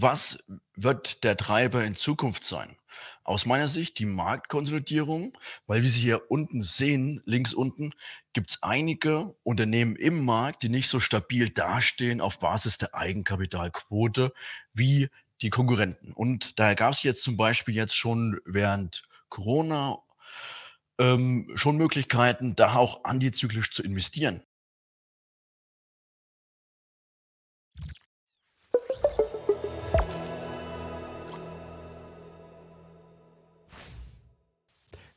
Was wird der Treiber in Zukunft sein? Aus meiner Sicht die Marktkonsolidierung, weil wie Sie hier unten sehen, links unten, gibt es einige Unternehmen im Markt, die nicht so stabil dastehen auf Basis der Eigenkapitalquote wie die Konkurrenten. Und daher gab es jetzt zum Beispiel jetzt schon während Corona ähm, schon Möglichkeiten, da auch antizyklisch zu investieren.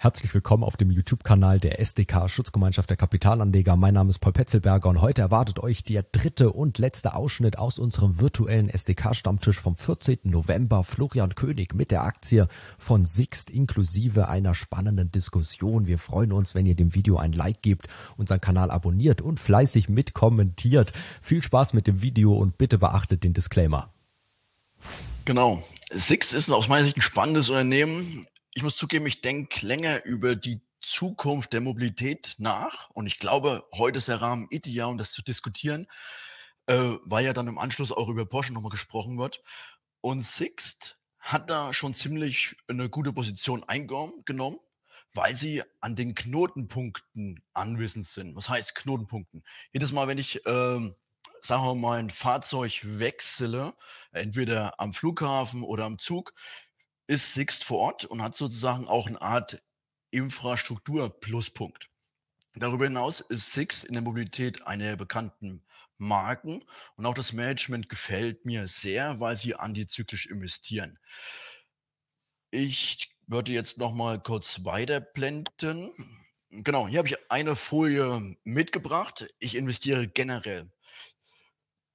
Herzlich willkommen auf dem YouTube-Kanal der SDK Schutzgemeinschaft der Kapitalanleger. Mein Name ist Paul Petzelberger und heute erwartet euch der dritte und letzte Ausschnitt aus unserem virtuellen SDK-Stammtisch vom 14. November. Florian König mit der Aktie von Sixt inklusive einer spannenden Diskussion. Wir freuen uns, wenn ihr dem Video ein Like gebt, unseren Kanal abonniert und fleißig mitkommentiert. Viel Spaß mit dem Video und bitte beachtet den Disclaimer. Genau. Sixt ist aus meiner Sicht ein spannendes Unternehmen ich muss zugeben, ich denke länger über die Zukunft der Mobilität nach. Und ich glaube, heute ist der Rahmen ideal, um das zu diskutieren, äh, weil ja dann im Anschluss auch über Porsche nochmal gesprochen wird. Und Sixt hat da schon ziemlich eine gute Position eingenommen, weil sie an den Knotenpunkten anwesend sind. Was heißt Knotenpunkten? Jedes Mal, wenn ich, ähm, sagen wir mal, ein Fahrzeug wechsle, entweder am Flughafen oder am Zug, ist Sixt vor Ort und hat sozusagen auch eine Art Infrastruktur-Pluspunkt. Darüber hinaus ist Sixt in der Mobilität eine der bekannten Marken und auch das Management gefällt mir sehr, weil sie antizyklisch investieren. Ich würde jetzt noch mal kurz weiterblenden. Genau, hier habe ich eine Folie mitgebracht. Ich investiere generell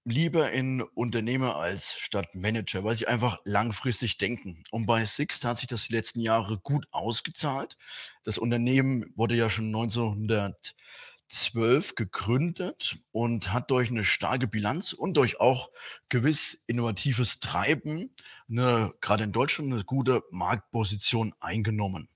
lieber in Unternehmer als statt Manager, weil sie einfach langfristig denken. Und bei Sixt hat sich das die letzten Jahre gut ausgezahlt. Das Unternehmen wurde ja schon 1912 gegründet und hat durch eine starke Bilanz und durch auch gewiss innovatives Treiben eine, gerade in Deutschland eine gute Marktposition eingenommen.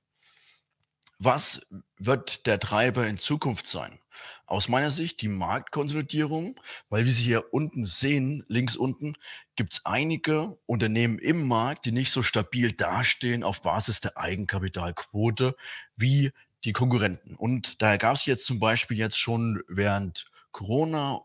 Was wird der Treiber in Zukunft sein? Aus meiner Sicht die Marktkonsolidierung, weil wie Sie hier unten sehen, links unten, gibt es einige Unternehmen im Markt, die nicht so stabil dastehen auf Basis der Eigenkapitalquote wie die Konkurrenten. Und daher gab es jetzt zum Beispiel jetzt schon während Corona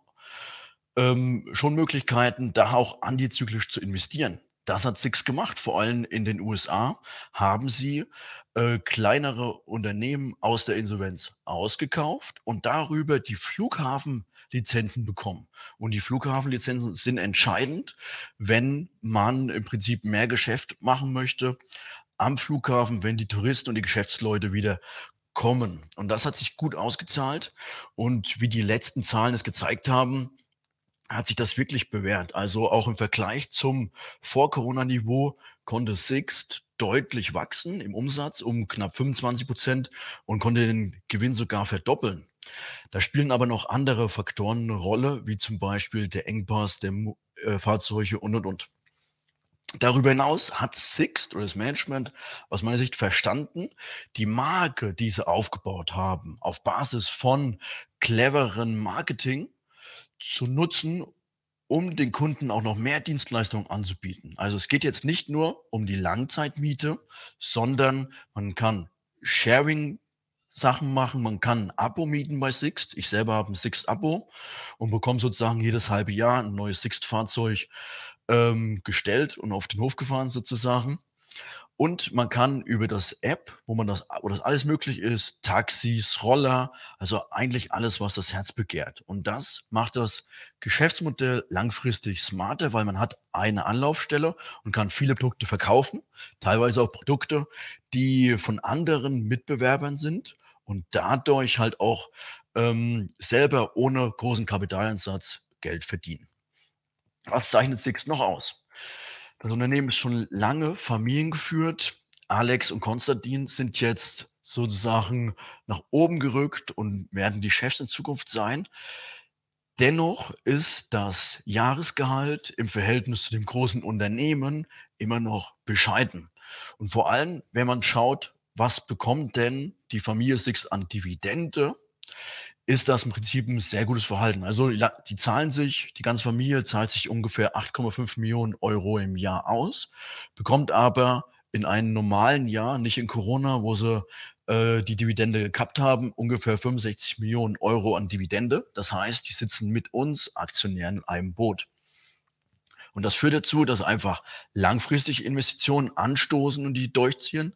ähm, schon Möglichkeiten, da auch antizyklisch zu investieren. Das hat Six gemacht. Vor allem in den USA haben sie äh, kleinere Unternehmen aus der Insolvenz ausgekauft und darüber die Flughafenlizenzen bekommen. Und die Flughafenlizenzen sind entscheidend, wenn man im Prinzip mehr Geschäft machen möchte am Flughafen, wenn die Touristen und die Geschäftsleute wieder kommen. Und das hat sich gut ausgezahlt. Und wie die letzten Zahlen es gezeigt haben, hat sich das wirklich bewährt. Also auch im Vergleich zum Vor-Corona-Niveau konnte Sixt deutlich wachsen im Umsatz um knapp 25 Prozent und konnte den Gewinn sogar verdoppeln. Da spielen aber noch andere Faktoren eine Rolle, wie zum Beispiel der Engpass der äh, Fahrzeuge und, und, und. Darüber hinaus hat Sixt oder das Management aus meiner Sicht verstanden, die Marke, die sie aufgebaut haben, auf Basis von cleveren Marketing zu nutzen, um den Kunden auch noch mehr Dienstleistungen anzubieten. Also es geht jetzt nicht nur um die Langzeitmiete, sondern man kann Sharing Sachen machen. Man kann ein Abo mieten bei Sixt. Ich selber habe ein Sixt-Abo und bekomme sozusagen jedes halbe Jahr ein neues Sixt-Fahrzeug ähm, gestellt und auf den Hof gefahren sozusagen. Und man kann über das App, wo man das, wo das alles möglich ist, Taxis, Roller, also eigentlich alles, was das Herz begehrt. Und das macht das Geschäftsmodell langfristig smarter, weil man hat eine Anlaufstelle und kann viele Produkte verkaufen, teilweise auch Produkte, die von anderen Mitbewerbern sind und dadurch halt auch ähm, selber ohne großen Kapitaleinsatz Geld verdienen. Was zeichnet Six noch aus? Das Unternehmen ist schon lange familiengeführt. Alex und Konstantin sind jetzt sozusagen nach oben gerückt und werden die Chefs in Zukunft sein. Dennoch ist das Jahresgehalt im Verhältnis zu dem großen Unternehmen immer noch bescheiden. Und vor allem, wenn man schaut, was bekommt denn die Familie Six an Dividende, ist das im Prinzip ein sehr gutes Verhalten. Also die zahlen sich, die ganze Familie zahlt sich ungefähr 8,5 Millionen Euro im Jahr aus, bekommt aber in einem normalen Jahr, nicht in Corona, wo sie äh, die Dividende gekappt haben, ungefähr 65 Millionen Euro an Dividende. Das heißt, die sitzen mit uns Aktionären in einem Boot. Und das führt dazu, dass einfach langfristig Investitionen anstoßen und die durchziehen,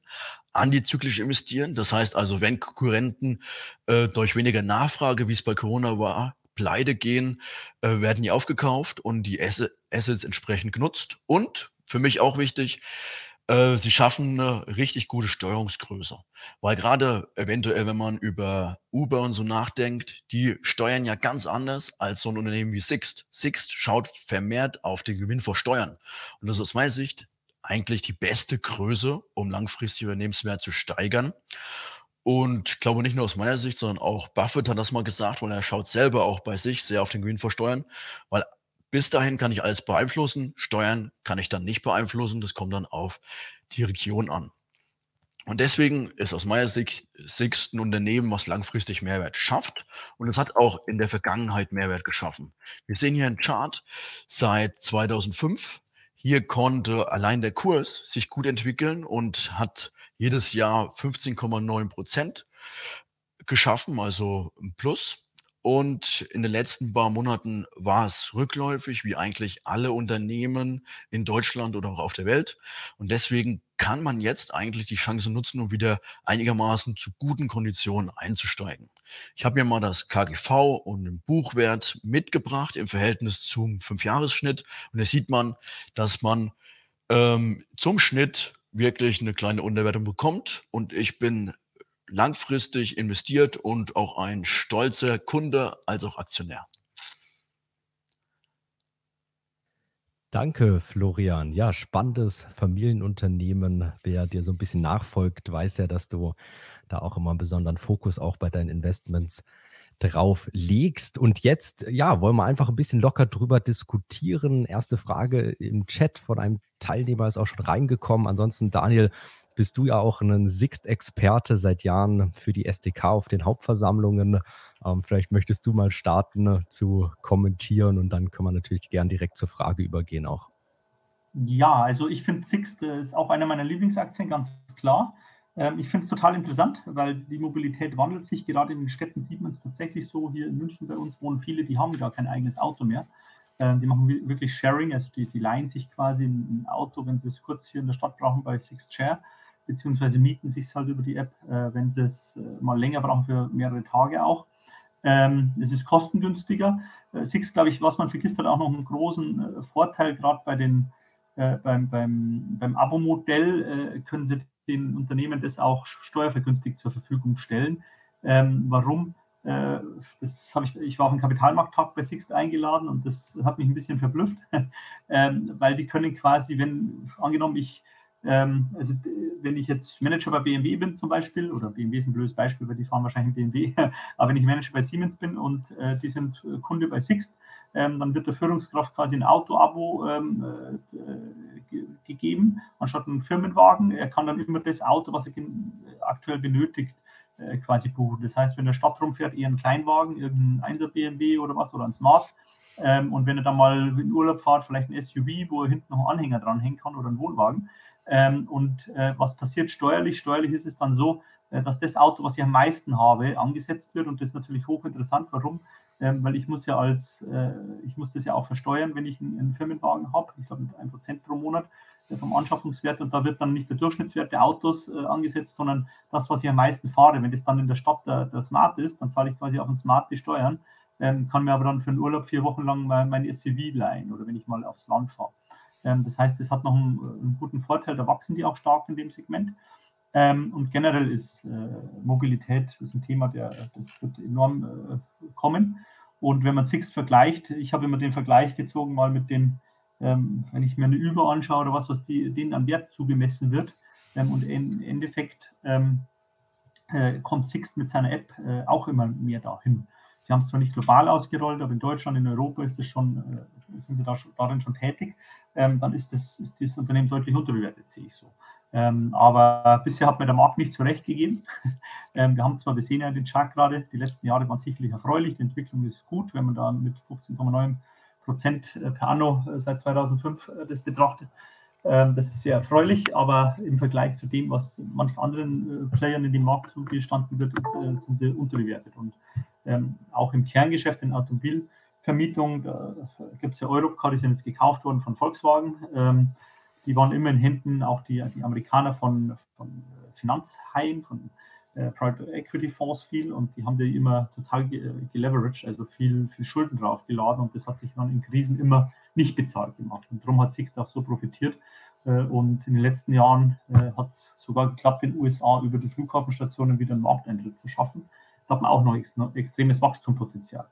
antizyklisch investieren. Das heißt also, wenn Konkurrenten äh, durch weniger Nachfrage, wie es bei Corona war, pleite gehen, äh, werden die aufgekauft und die Assets entsprechend genutzt. Und für mich auch wichtig, äh, sie schaffen eine richtig gute Steuerungsgröße. Weil gerade eventuell, wenn man über Uber und so nachdenkt, die steuern ja ganz anders als so ein Unternehmen wie Sixt. Sixt schaut vermehrt auf den Gewinn vor Steuern. Und das ist aus meiner Sicht eigentlich die beste Größe, um langfristig Unternehmenswert zu steigern. Und ich glaube nicht nur aus meiner Sicht, sondern auch Buffett hat das mal gesagt, weil er schaut selber auch bei sich sehr auf den Gewinn vor Steuern, weil bis dahin kann ich alles beeinflussen. Steuern kann ich dann nicht beeinflussen. Das kommt dann auf die Region an. Und deswegen ist aus meiner Sicht Sixt ein Unternehmen, was langfristig Mehrwert schafft. Und es hat auch in der Vergangenheit Mehrwert geschaffen. Wir sehen hier einen Chart seit 2005. Hier konnte allein der Kurs sich gut entwickeln und hat jedes Jahr 15,9 Prozent geschaffen, also ein Plus. Und in den letzten paar Monaten war es rückläufig, wie eigentlich alle Unternehmen in Deutschland oder auch auf der Welt. Und deswegen kann man jetzt eigentlich die Chance nutzen, um wieder einigermaßen zu guten Konditionen einzusteigen. Ich habe mir mal das KGV und den Buchwert mitgebracht im Verhältnis zum Fünfjahresschnitt. Und da sieht man, dass man ähm, zum Schnitt wirklich eine kleine Unterwertung bekommt. Und ich bin langfristig investiert und auch ein stolzer Kunde als auch Aktionär. Danke, Florian. Ja, spannendes Familienunternehmen. Wer dir so ein bisschen nachfolgt, weiß ja, dass du da auch immer einen besonderen Fokus auch bei deinen Investments drauf legst. Und jetzt, ja, wollen wir einfach ein bisschen locker drüber diskutieren. Erste Frage im Chat von einem Teilnehmer ist auch schon reingekommen. Ansonsten, Daniel, bist du ja auch ein Sixt-Experte seit Jahren für die SDK auf den Hauptversammlungen. Ähm, vielleicht möchtest du mal starten äh, zu kommentieren und dann können wir natürlich gern direkt zur Frage übergehen auch. Ja, also ich finde Sixt äh, ist auch einer meiner Lieblingsaktien, ganz klar. Ähm, ich finde es total interessant, weil die Mobilität wandelt sich. Gerade in den Städten sieht man es tatsächlich so. Hier in München bei uns wohnen viele, die haben gar kein eigenes Auto mehr. Ähm, die machen wirklich Sharing, also die, die leihen sich quasi ein Auto, wenn sie es kurz hier in der Stadt brauchen bei Sixt Share beziehungsweise mieten sich halt über die App, äh, wenn sie es äh, mal länger brauchen, für mehrere Tage auch. Ähm, es ist kostengünstiger. Äh, Six, glaube ich, was man vergisst, hat auch noch einen großen äh, Vorteil, gerade bei den, äh, beim, beim, beim Abo-Modell äh, können sie den Unternehmen das auch steuervergünstigt zur Verfügung stellen. Ähm, warum? Das habe ich, ich war auf den Kapitalmarkttag bei Sixt eingeladen und das hat mich ein bisschen verblüfft, ähm, weil die können quasi, wenn angenommen ich ähm, also wenn ich jetzt Manager bei BMW bin zum Beispiel, oder BMW ist ein blödes Beispiel, weil die fahren wahrscheinlich BMW, aber wenn ich Manager bei Siemens bin und äh, die sind äh, Kunde bei Sixt, ähm, dann wird der Führungskraft quasi ein Auto-Abo ähm, äh, gegeben, anstatt einen Firmenwagen. Er kann dann immer das Auto, was er aktuell benötigt, äh, quasi buchen. Das heißt, wenn der Stadt rumfährt, eher einen Kleinwagen, irgendein 1er BMW oder was, oder ein Smart. Ähm, und wenn er dann mal in Urlaub fährt, vielleicht ein SUV, wo er hinten noch einen Anhänger dranhängen kann oder einen Wohnwagen, ähm, und äh, was passiert steuerlich? Steuerlich ist es dann so, äh, dass das Auto, was ich am meisten habe, angesetzt wird. Und das ist natürlich hochinteressant. Warum? Ähm, weil ich muss ja als, äh, ich muss das ja auch versteuern, wenn ich einen, einen Firmenwagen habe. Ich glaube mit 1% pro Monat äh, vom Anschaffungswert. Und da wird dann nicht der Durchschnittswert der Autos äh, angesetzt, sondern das, was ich am meisten fahre. Wenn das dann in der Stadt der, der Smart ist, dann zahle ich quasi auf den Smart die Steuern. Ähm, kann mir aber dann für einen Urlaub vier Wochen lang mein, mein SUV leihen oder wenn ich mal aufs Land fahre. Ähm, das heißt, es hat noch einen, einen, guten Vorteil, da wachsen die auch stark in dem Segment. Ähm, und generell ist äh, Mobilität ist ein Thema, der, das wird enorm äh, kommen. Und wenn man Sixt vergleicht, ich habe immer den Vergleich gezogen mal mit den, ähm, wenn ich mir eine Über anschaue oder was, was die, denen an Wert zugemessen wird. und im Endeffekt äh, kommt Sixt mit seiner App auch immer mehr dahin. Sie haben es zwar nicht global ausgerollt, aber in Deutschland, in Europa ist es schon, sind sie da, darin schon tätig ähm, dann ist das, ist das Unternehmen deutlich unterbewertet, sehe ich so. Ähm, aber bisher hat mir der Markt nicht zurechtgegeben. ähm, wir haben zwar, wir sehen ja den Chart gerade, die letzten Jahre waren sicherlich erfreulich, die Entwicklung ist gut, wenn man da mit 15,9 Prozent äh, per anno äh, seit 2005 äh, das betrachtet. Ähm, das ist sehr erfreulich, aber im Vergleich zu dem, was manchen anderen Playern in dem Markt zugestanden wird, ist, sind sie unterbewertet. Und ähm, auch im Kerngeschäft, in Automobilvermietung, da gibt es ja Europcar, die sind jetzt gekauft worden von Volkswagen. Ähm, die waren immer in Händen, auch die, die Amerikaner von, von Finanzhaien, von äh, Private Equity Fonds viel und die haben die immer total geleveraged, also viel, viel Schulden draufgeladen und das hat sich dann in Krisen immer nicht bezahlt gemacht. Und darum hat Sixt auch so profitiert. Äh, und in den letzten Jahren äh, hat es sogar geklappt, in den USA über die Flughafenstationen wieder einen Markteintritt zu schaffen. Da hat man auch noch extremes Wachstumspotenzial.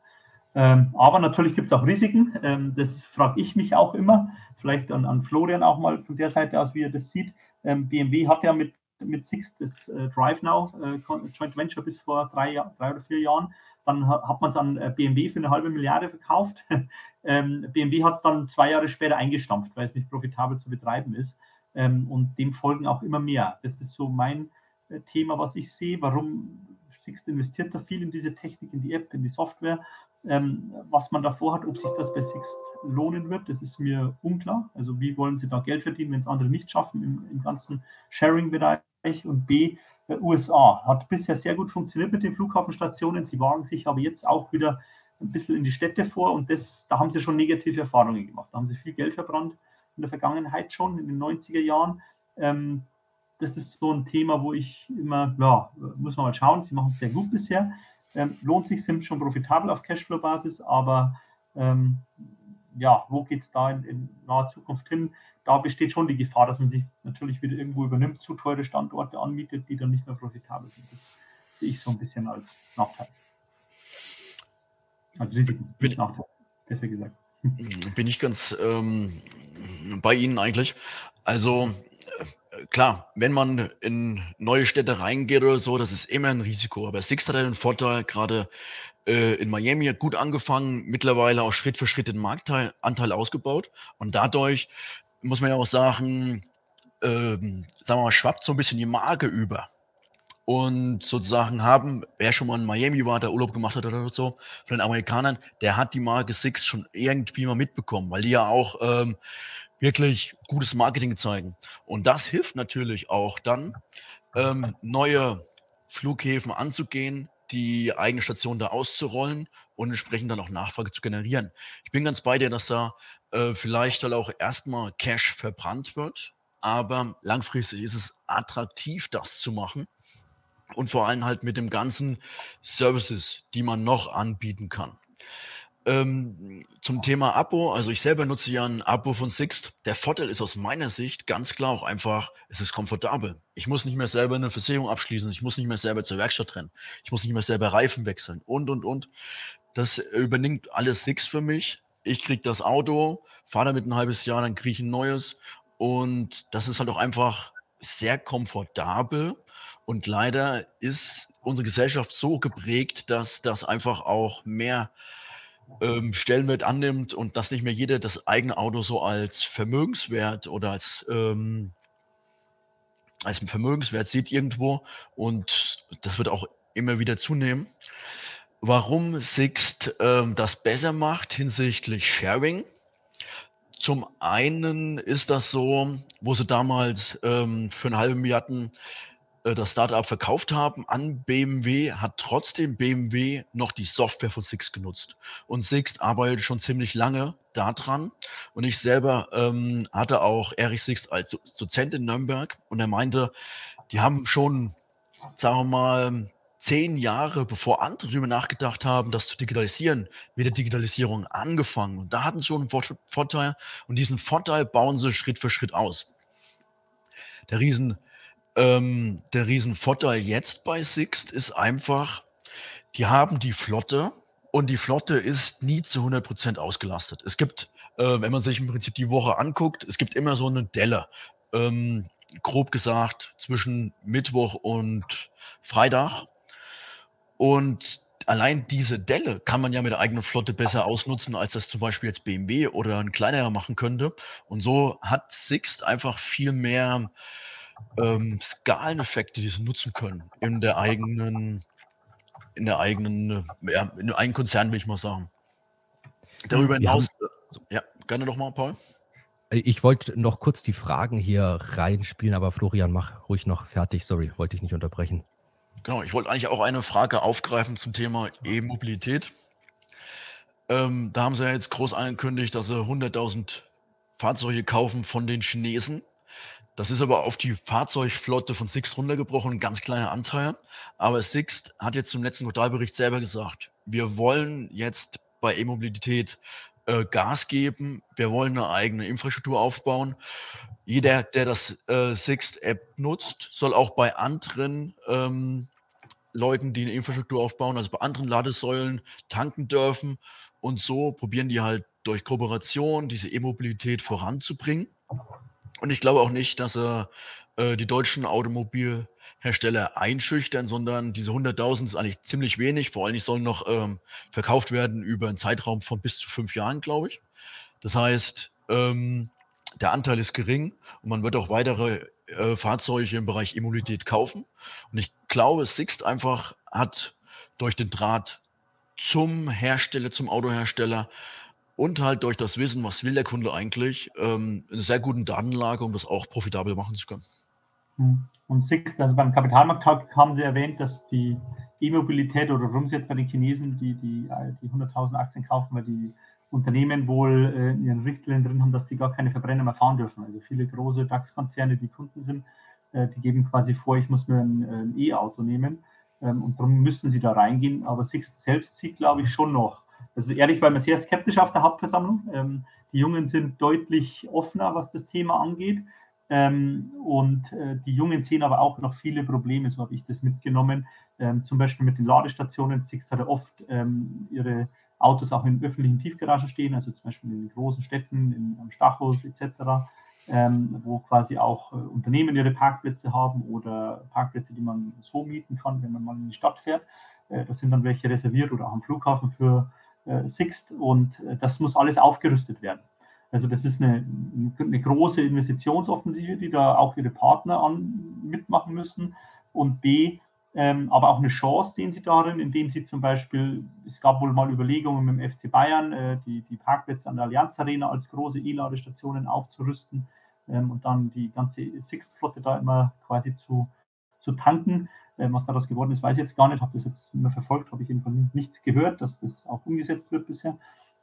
Ähm, aber natürlich gibt es auch Risiken. Ähm, das frage ich mich auch immer. Vielleicht an, an, Florian auch mal von der Seite aus, wie er das sieht. Ähm, BMW hat ja mit, mit Six das äh, Drive Now äh, Joint Venture bis vor drei, drei oder vier Jahren. Dann hat man es an äh, BMW für eine halbe Milliarde verkauft. Ähm, BMW hat es dann zwei Jahre später eingestampft, weil es nicht profitabel zu betreiben ist. Ähm, und dem folgen auch immer mehr. Das ist so mein äh, Thema, was ich sehe. Warum Sixt investiert da viel in diese Technik, in die App, in die Software ähm, was man davor hat, ob sich das bei Sixt lohnen wird, das ist mir unklar. Also wie wollen sie da Geld verdienen, wenn es andere nicht schaffen im, im ganzen Sharing-Bereich? Und B, äh, USA hat bisher sehr gut funktioniert mit den Flughafenstationen. Sie wagen sich aber jetzt auch wieder ein bisschen in die Städte vor und das, da haben sie schon negative Erfahrungen gemacht. Da haben sie viel Geld verbrannt in der Vergangenheit schon, in den 90er Jahren. Ähm, das ist so ein Thema, wo ich immer, ja, muss man mal schauen. Sie machen es sehr gut bisher. Ähm, lohnt sich, sind schon profitabel auf Cashflow-Basis, aber ähm, ja, wo geht es da in, in, naher Zukunft hin? Da besteht schon die Gefahr, dass man sich natürlich wieder irgendwo übernimmt, zu teure Standorte anmietet, die dann nicht mehr profitabel sind. Das sehe ich so ein bisschen als Nachteil. Als Risiken, nicht Nachteil, besser gesagt. Bin ich ganz ähm, bei Ihnen eigentlich. Also klar, wenn man in neue Städte reingeht oder so, das ist immer ein Risiko. Aber Six hat ja den Vorteil, gerade äh, in Miami hat gut angefangen, mittlerweile auch Schritt für Schritt den Marktanteil ausgebaut. Und dadurch muss man ja auch sagen, ähm, sagen wir mal, schwappt so ein bisschen die Marke über. Und sozusagen haben, wer schon mal in Miami war, der Urlaub gemacht hat oder so, von den Amerikanern, der hat die Marke Six schon irgendwie mal mitbekommen, weil die ja auch ähm, wirklich gutes Marketing zeigen. Und das hilft natürlich auch dann, ähm, neue Flughäfen anzugehen, die eigene Station da auszurollen und entsprechend dann auch Nachfrage zu generieren. Ich bin ganz bei dir, dass da äh, vielleicht halt auch erstmal Cash verbrannt wird, aber langfristig ist es attraktiv, das zu machen und vor allem halt mit dem ganzen Services, die man noch anbieten kann. Ähm, zum Thema Abo, also ich selber nutze ja ein Abo von Sixt. Der Vorteil ist aus meiner Sicht ganz klar auch einfach, es ist komfortabel. Ich muss nicht mehr selber eine Versicherung abschließen, ich muss nicht mehr selber zur Werkstatt rennen, ich muss nicht mehr selber Reifen wechseln und, und, und. Das übernimmt alles Sixt für mich. Ich kriege das Auto, fahre damit ein halbes Jahr, dann kriege ich ein neues und das ist halt auch einfach sehr komfortabel. Und leider ist unsere Gesellschaft so geprägt, dass das einfach auch mehr ähm, Stellenwert annimmt und dass nicht mehr jeder das eigene Auto so als Vermögenswert oder als, ähm, als Vermögenswert sieht irgendwo und das wird auch immer wieder zunehmen. Warum Sixt ähm, das besser macht hinsichtlich Sharing? Zum einen ist das so, wo sie damals ähm, für eine halbe Milliarde äh, das Startup verkauft haben an BMW, hat trotzdem BMW noch die Software von Sixt genutzt. Und Sixt arbeitet schon ziemlich lange daran. Und ich selber ähm, hatte auch Erich Sixt als Dozent in Nürnberg und er meinte, die haben schon, sagen wir mal, zehn Jahre bevor andere darüber nachgedacht haben, das zu digitalisieren, mit der Digitalisierung angefangen. Und da hatten sie schon einen Vorteil und diesen Vorteil bauen sie Schritt für Schritt aus. Der riesen ähm, der Riesenvorteil jetzt bei Sixt ist einfach, die haben die Flotte und die Flotte ist nie zu 100 Prozent ausgelastet. Es gibt, äh, wenn man sich im Prinzip die Woche anguckt, es gibt immer so eine Delle. Ähm, grob gesagt zwischen Mittwoch und Freitag. Und allein diese Delle kann man ja mit der eigenen Flotte besser ausnutzen, als das zum Beispiel jetzt BMW oder ein kleinerer machen könnte. Und so hat Sixt einfach viel mehr ähm, Skaleneffekte, die sie nutzen können in der eigenen, in der eigenen, ja, in einem Konzern, will ich mal sagen. Darüber hinaus, äh, ja, gerne doch mal, Paul. Ich wollte noch kurz die Fragen hier reinspielen, aber Florian, mach ruhig noch fertig. Sorry, wollte ich nicht unterbrechen. Genau, ich wollte eigentlich auch eine Frage aufgreifen zum Thema E-Mobilität. Ähm, da haben sie ja jetzt groß angekündigt, dass sie 100.000 Fahrzeuge kaufen von den Chinesen. Das ist aber auf die Fahrzeugflotte von Sixt runtergebrochen, ein ganz kleiner Anteil. Aber Sixt hat jetzt zum letzten Quartalbericht selber gesagt, wir wollen jetzt bei E-Mobilität äh, Gas geben, wir wollen eine eigene Infrastruktur aufbauen. Jeder, der das äh, Sixt-App nutzt, soll auch bei anderen ähm, Leuten, die eine Infrastruktur aufbauen, also bei anderen Ladesäulen tanken dürfen. Und so probieren die halt durch Kooperation diese E-Mobilität voranzubringen. Und ich glaube auch nicht, dass er äh, die deutschen Automobilhersteller einschüchtern, sondern diese 100.000 ist eigentlich ziemlich wenig. Vor allem sollen noch ähm, verkauft werden über einen Zeitraum von bis zu fünf Jahren, glaube ich. Das heißt, ähm, der Anteil ist gering und man wird auch weitere äh, Fahrzeuge im Bereich E-Mobilität kaufen. Und ich glaube, Sixt einfach hat durch den Draht zum Hersteller, zum Autohersteller und halt durch das Wissen, was will der Kunde eigentlich, ähm, eine sehr guten Datenlage, um das auch profitabel machen zu können. Hm. Und Sixt, also beim Kapitalmarkt haben Sie erwähnt, dass die E-Mobilität oder warum Sie jetzt bei den Chinesen die, die, die 100.000 Aktien kaufen, weil die Unternehmen wohl äh, in ihren Richtlinien drin haben, dass die gar keine Verbrenner mehr fahren dürfen. Also viele große DAX-Konzerne, die Kunden sind, äh, die geben quasi vor, ich muss mir ein, ein E-Auto nehmen ähm, und darum müssen sie da reingehen. Aber Sixt selbst sieht, glaube ich, schon noch. Also ehrlich war mir sehr skeptisch auf der Hauptversammlung. Ähm, die Jungen sind deutlich offener, was das Thema angeht. Ähm, und äh, die Jungen sehen aber auch noch viele Probleme, so habe ich das mitgenommen. Ähm, zum Beispiel mit den Ladestationen. Sixt hat ja oft ähm, ihre Autos auch in öffentlichen Tiefgaragen stehen, also zum Beispiel in großen Städten, in, am Stachus etc., ähm, wo quasi auch äh, Unternehmen ihre Parkplätze haben oder Parkplätze, die man so mieten kann, wenn man mal in die Stadt fährt. Äh, da sind dann welche reserviert oder auch am Flughafen für Sixt und äh, das muss alles aufgerüstet werden. Also das ist eine, eine große Investitionsoffensive, die da auch ihre Partner an, mitmachen müssen. Und B, ähm, aber auch eine Chance sehen sie darin, indem sie zum Beispiel, es gab wohl mal Überlegungen mit dem FC Bayern, äh, die, die Parkplätze an der Allianz Arena als große E-Ladestationen aufzurüsten ähm, und dann die ganze Sixt-Flotte da immer quasi zu, zu tanken. Ähm, was daraus geworden ist, weiß ich jetzt gar nicht, habe das jetzt immer verfolgt, habe ich jedenfalls nichts gehört, dass das auch umgesetzt wird bisher.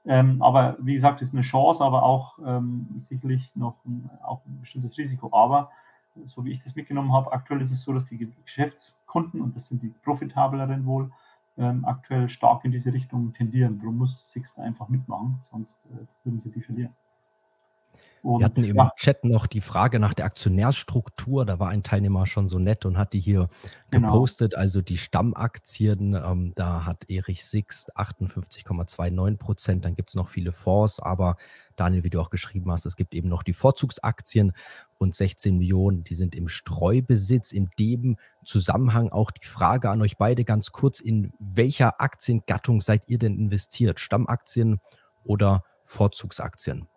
Ähm, aber wie gesagt, ist eine Chance, aber auch ähm, sicherlich noch ein, auch ein bestimmtes Risiko. Aber so wie ich das mitgenommen habe, aktuell ist es so, dass die Geschäftskunden, und das sind die profitableren wohl, ähm, aktuell stark in diese Richtung tendieren. Darum muss Sixt einfach mitmachen, sonst äh, würden sie die verlieren. Und, Wir hatten im ja. Chat noch die Frage nach der Aktionärsstruktur. Da war ein Teilnehmer schon so nett und hat die hier genau. gepostet. Also die Stammaktien, ähm, da hat Erich Sixt 58,29 Prozent. Dann gibt es noch viele Fonds, aber Daniel, wie du auch geschrieben hast, es gibt eben noch die Vorzugsaktien und 16 Millionen, die sind im Streubesitz. In dem Zusammenhang auch die Frage an euch beide ganz kurz, in welcher Aktiengattung seid ihr denn investiert? Stammaktien oder Vorzugsaktien?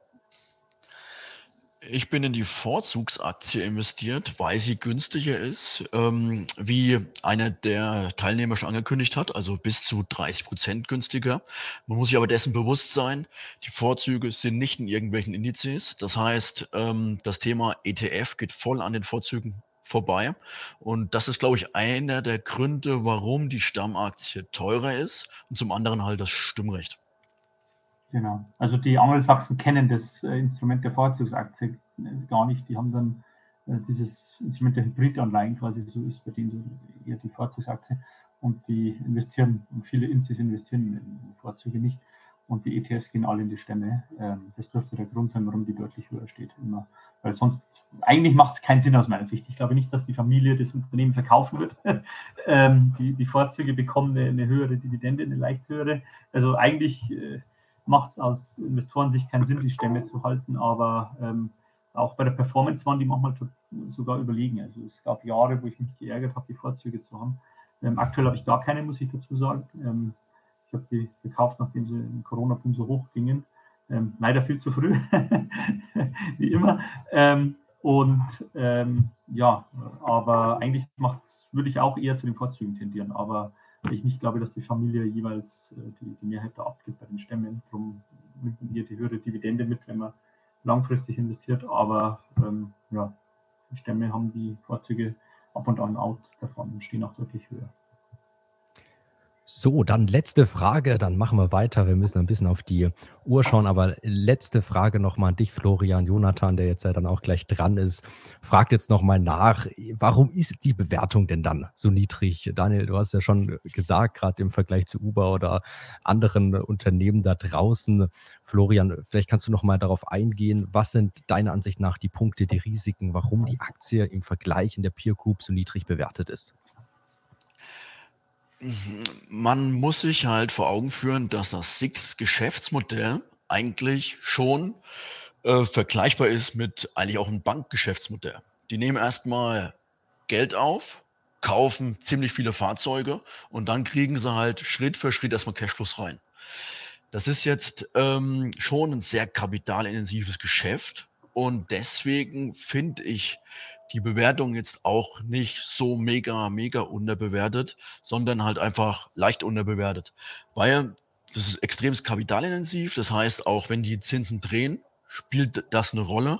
Ich bin in die Vorzugsaktie investiert, weil sie günstiger ist, ähm, wie einer der Teilnehmer schon angekündigt hat, also bis zu 30 Prozent günstiger. Man muss sich aber dessen bewusst sein, die Vorzüge sind nicht in irgendwelchen Indizes. Das heißt, ähm, das Thema ETF geht voll an den Vorzügen vorbei. Und das ist, glaube ich, einer der Gründe, warum die Stammaktie teurer ist und zum anderen halt das Stimmrecht. Genau. Also die Angelsachsen kennen das äh, Instrument der Vorzugsaktie äh, gar nicht. Die haben dann äh, dieses Instrument der Hybridanleihen quasi, so ist bei denen so eher die Vorzugsaktie. Und die investieren, und viele Insis investieren in Vorzüge nicht. Und die ETFs gehen alle in die Stämme. Ähm, das dürfte der Grund sein, warum die deutlich höher steht. Immer. Weil sonst, eigentlich macht es keinen Sinn aus meiner Sicht. Ich glaube nicht, dass die Familie das Unternehmen verkaufen wird. ähm, die, die Vorzüge bekommen eine, eine, höhere Dividende, eine leicht höhere. Also eigentlich macht es aus Investorensicht keinen Sinn, die Stämme zu halten, aber ähm, auch bei der Performance waren die manchmal sogar überlegen. Also es gab Jahre, wo ich mich geärgert habe, die Vorzüge zu haben. Ähm, aktuell habe ich gar keine, muss ich dazu sagen. Ähm, ich habe die gekauft, nachdem sie im Corona-Boom so hoch gingen. Ähm, leider viel zu früh, wie immer. Ähm, Und ähm, ja, aber eigentlich würde ich auch eher zu den Vorzügen tendieren. Aber ich nicht glaube, dass die Familie jeweils äh, die, die, Mehrheit da abgibt bei den Stämmen. Darum nimmt hier die höhere Dividende mit, wenn man langfristig investiert. Aber ähm, ja, die Stämme haben die Vorzüge ab und an out davon und stehen auch deutlich höher. So, dann letzte Frage, dann machen wir weiter. Wir müssen ein bisschen auf die Uhr schauen, aber letzte Frage nochmal an dich, Florian Jonathan, der jetzt ja dann auch gleich dran ist. Fragt jetzt nochmal nach, warum ist die Bewertung denn dann so niedrig? Daniel, du hast ja schon gesagt, gerade im Vergleich zu Uber oder anderen Unternehmen da draußen. Florian, vielleicht kannst du nochmal darauf eingehen, was sind deiner Ansicht nach die Punkte, die Risiken, warum die Aktie im Vergleich in der Peer Group so niedrig bewertet ist? Man muss sich halt vor Augen führen, dass das Six-Geschäftsmodell eigentlich schon äh, vergleichbar ist mit eigentlich auch einem Bankgeschäftsmodell. Die nehmen erstmal Geld auf, kaufen ziemlich viele Fahrzeuge und dann kriegen sie halt Schritt für Schritt erstmal Cashflows rein. Das ist jetzt ähm, schon ein sehr kapitalintensives Geschäft und deswegen finde ich die Bewertung jetzt auch nicht so mega, mega unterbewertet, sondern halt einfach leicht unterbewertet. Weil das ist extrem kapitalintensiv. Das heißt, auch wenn die Zinsen drehen, spielt das eine Rolle.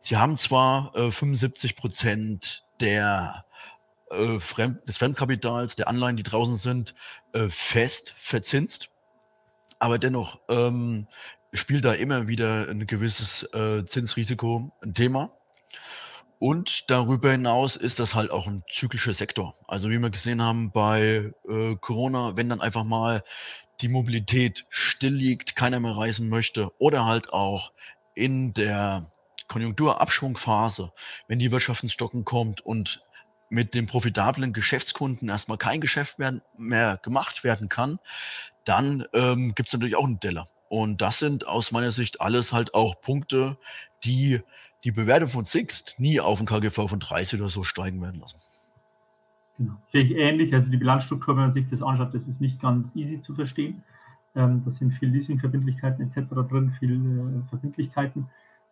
Sie haben zwar äh, 75 Prozent der äh, Fremd, des Fremdkapitals, der Anleihen, die draußen sind, äh, fest verzinst. Aber dennoch ähm, spielt da immer wieder ein gewisses äh, Zinsrisiko ein Thema. Und darüber hinaus ist das halt auch ein zyklischer Sektor. Also wie wir gesehen haben bei äh, Corona, wenn dann einfach mal die Mobilität still liegt, keiner mehr reisen möchte oder halt auch in der Konjunkturabschwungphase, wenn die Wirtschaft ins Stocken kommt und mit dem profitablen Geschäftskunden erstmal kein Geschäft mehr, mehr gemacht werden kann, dann ähm, gibt es natürlich auch einen Deller. Und das sind aus meiner Sicht alles halt auch Punkte, die die Bewertung von Sixt nie auf ein KGV von 30 oder so steigen werden lassen. Genau. Sehe ich ähnlich. Also die Bilanzstruktur, wenn man sich das anschaut, das ist nicht ganz easy zu verstehen. Ähm, da sind viel Leasingverbindlichkeiten etc. drin, viele äh, Verbindlichkeiten.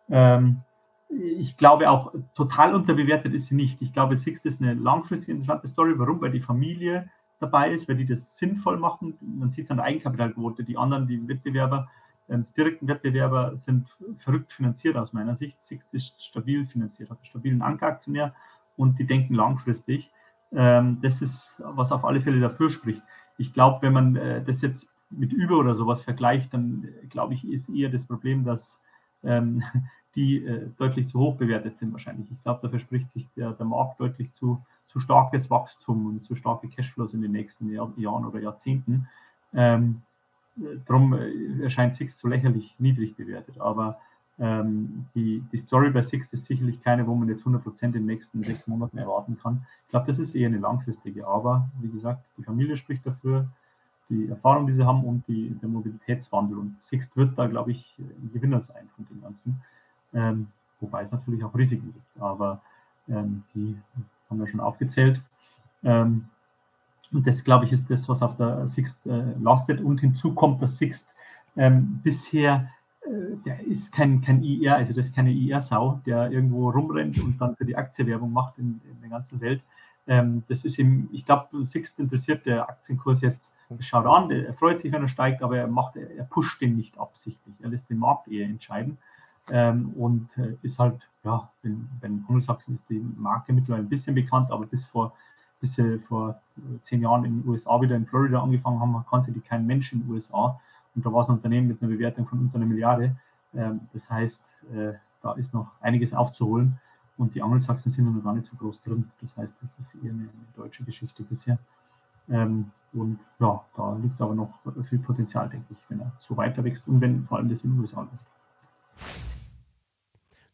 Ähm, ich glaube auch, total unterbewertet ist sie nicht. Ich glaube, Sixt ist eine langfristig interessante Story. Warum? Weil die Familie dabei ist, weil die das sinnvoll machen. Man sieht es an der Eigenkapitalquote. Die anderen, die Wettbewerber, ähm, direkten Wettbewerber sind verrückt finanziert aus meiner Sicht. Sixt ist stabil finanziert, hat einen stabilen Ankeraktionär und die denken langfristig. Ähm, das ist, was auf alle Fälle dafür spricht. Ich glaube, wenn man äh, das jetzt mit Uber oder sowas vergleicht, dann äh, glaube ich, ist eher das Problem, dass ähm, die äh, deutlich zu hoch bewertet sind wahrscheinlich. Ich glaube, da verspricht sich der, der Markt deutlich zu, zu starkes Wachstum und zu starke Cashflows in den nächsten Jahr, Jahren oder Jahrzehnten. Ähm, darum äh, erscheint Six so lächerlich niedrig bewertet. Aber ähm, die, die Story bei Six ist sicherlich keine, wo man jetzt 100% in den nächsten sechs Monaten erwarten kann. Ich glaube, das ist eher eine langfristige. Aber wie gesagt, die Familie spricht dafür, die Erfahrung, die sie haben und die, der Mobilitätswandel. Und Sixt wird da, glaube ich, ein Gewinner sein von dem Ganzen. Ähm, wobei es natürlich auch Risiken gibt. Aber ähm, die haben wir schon aufgezählt. Ähm, und das, glaube ich, ist das, was auf der Sixt äh, lastet. Und hinzu kommt, dass Sixt ähm, bisher, äh, der ist kein, kein IR, also das ist keine IR-Sau, der irgendwo rumrennt und dann für die Aktie Werbung macht in, in der ganzen Welt. Ähm, das ist ihm, ich glaube, Sixt interessiert der Aktienkurs jetzt, schaut an, er freut sich, wenn er steigt, aber er macht, er pusht den nicht absichtlich. Er lässt den Markt eher entscheiden. Ähm, und äh, ist halt, ja, in, in Angelsachsen ist die Marke mittlerweile ein bisschen bekannt, aber bis vor bis sie vor äh, zehn Jahren in den USA wieder in Florida angefangen haben, kannte die kein Mensch in den USA. Und da war es ein Unternehmen mit einer Bewertung von unter einer Milliarde. Ähm, das heißt, äh, da ist noch einiges aufzuholen. Und die Angelsachsen sind noch gar nicht so groß drin. Das heißt, das ist eher eine, deutsche Geschichte bisher. Ähm, und ja, da liegt aber noch viel Potenzial, denke ich, wenn er so weiter wächst und wenn vor allem das in den USA läuft.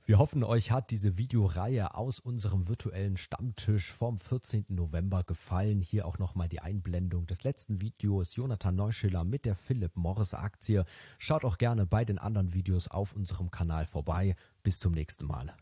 Wir hoffen, euch hat diese Videoreihe aus unserem virtuellen Stammtisch vom 14. November gefallen. Hier auch nochmal die Einblendung des letzten Videos Jonathan Neuschiller mit der Philip Morris Aktie. Schaut auch gerne bei den anderen Videos auf unserem Kanal vorbei. Bis zum nächsten Mal.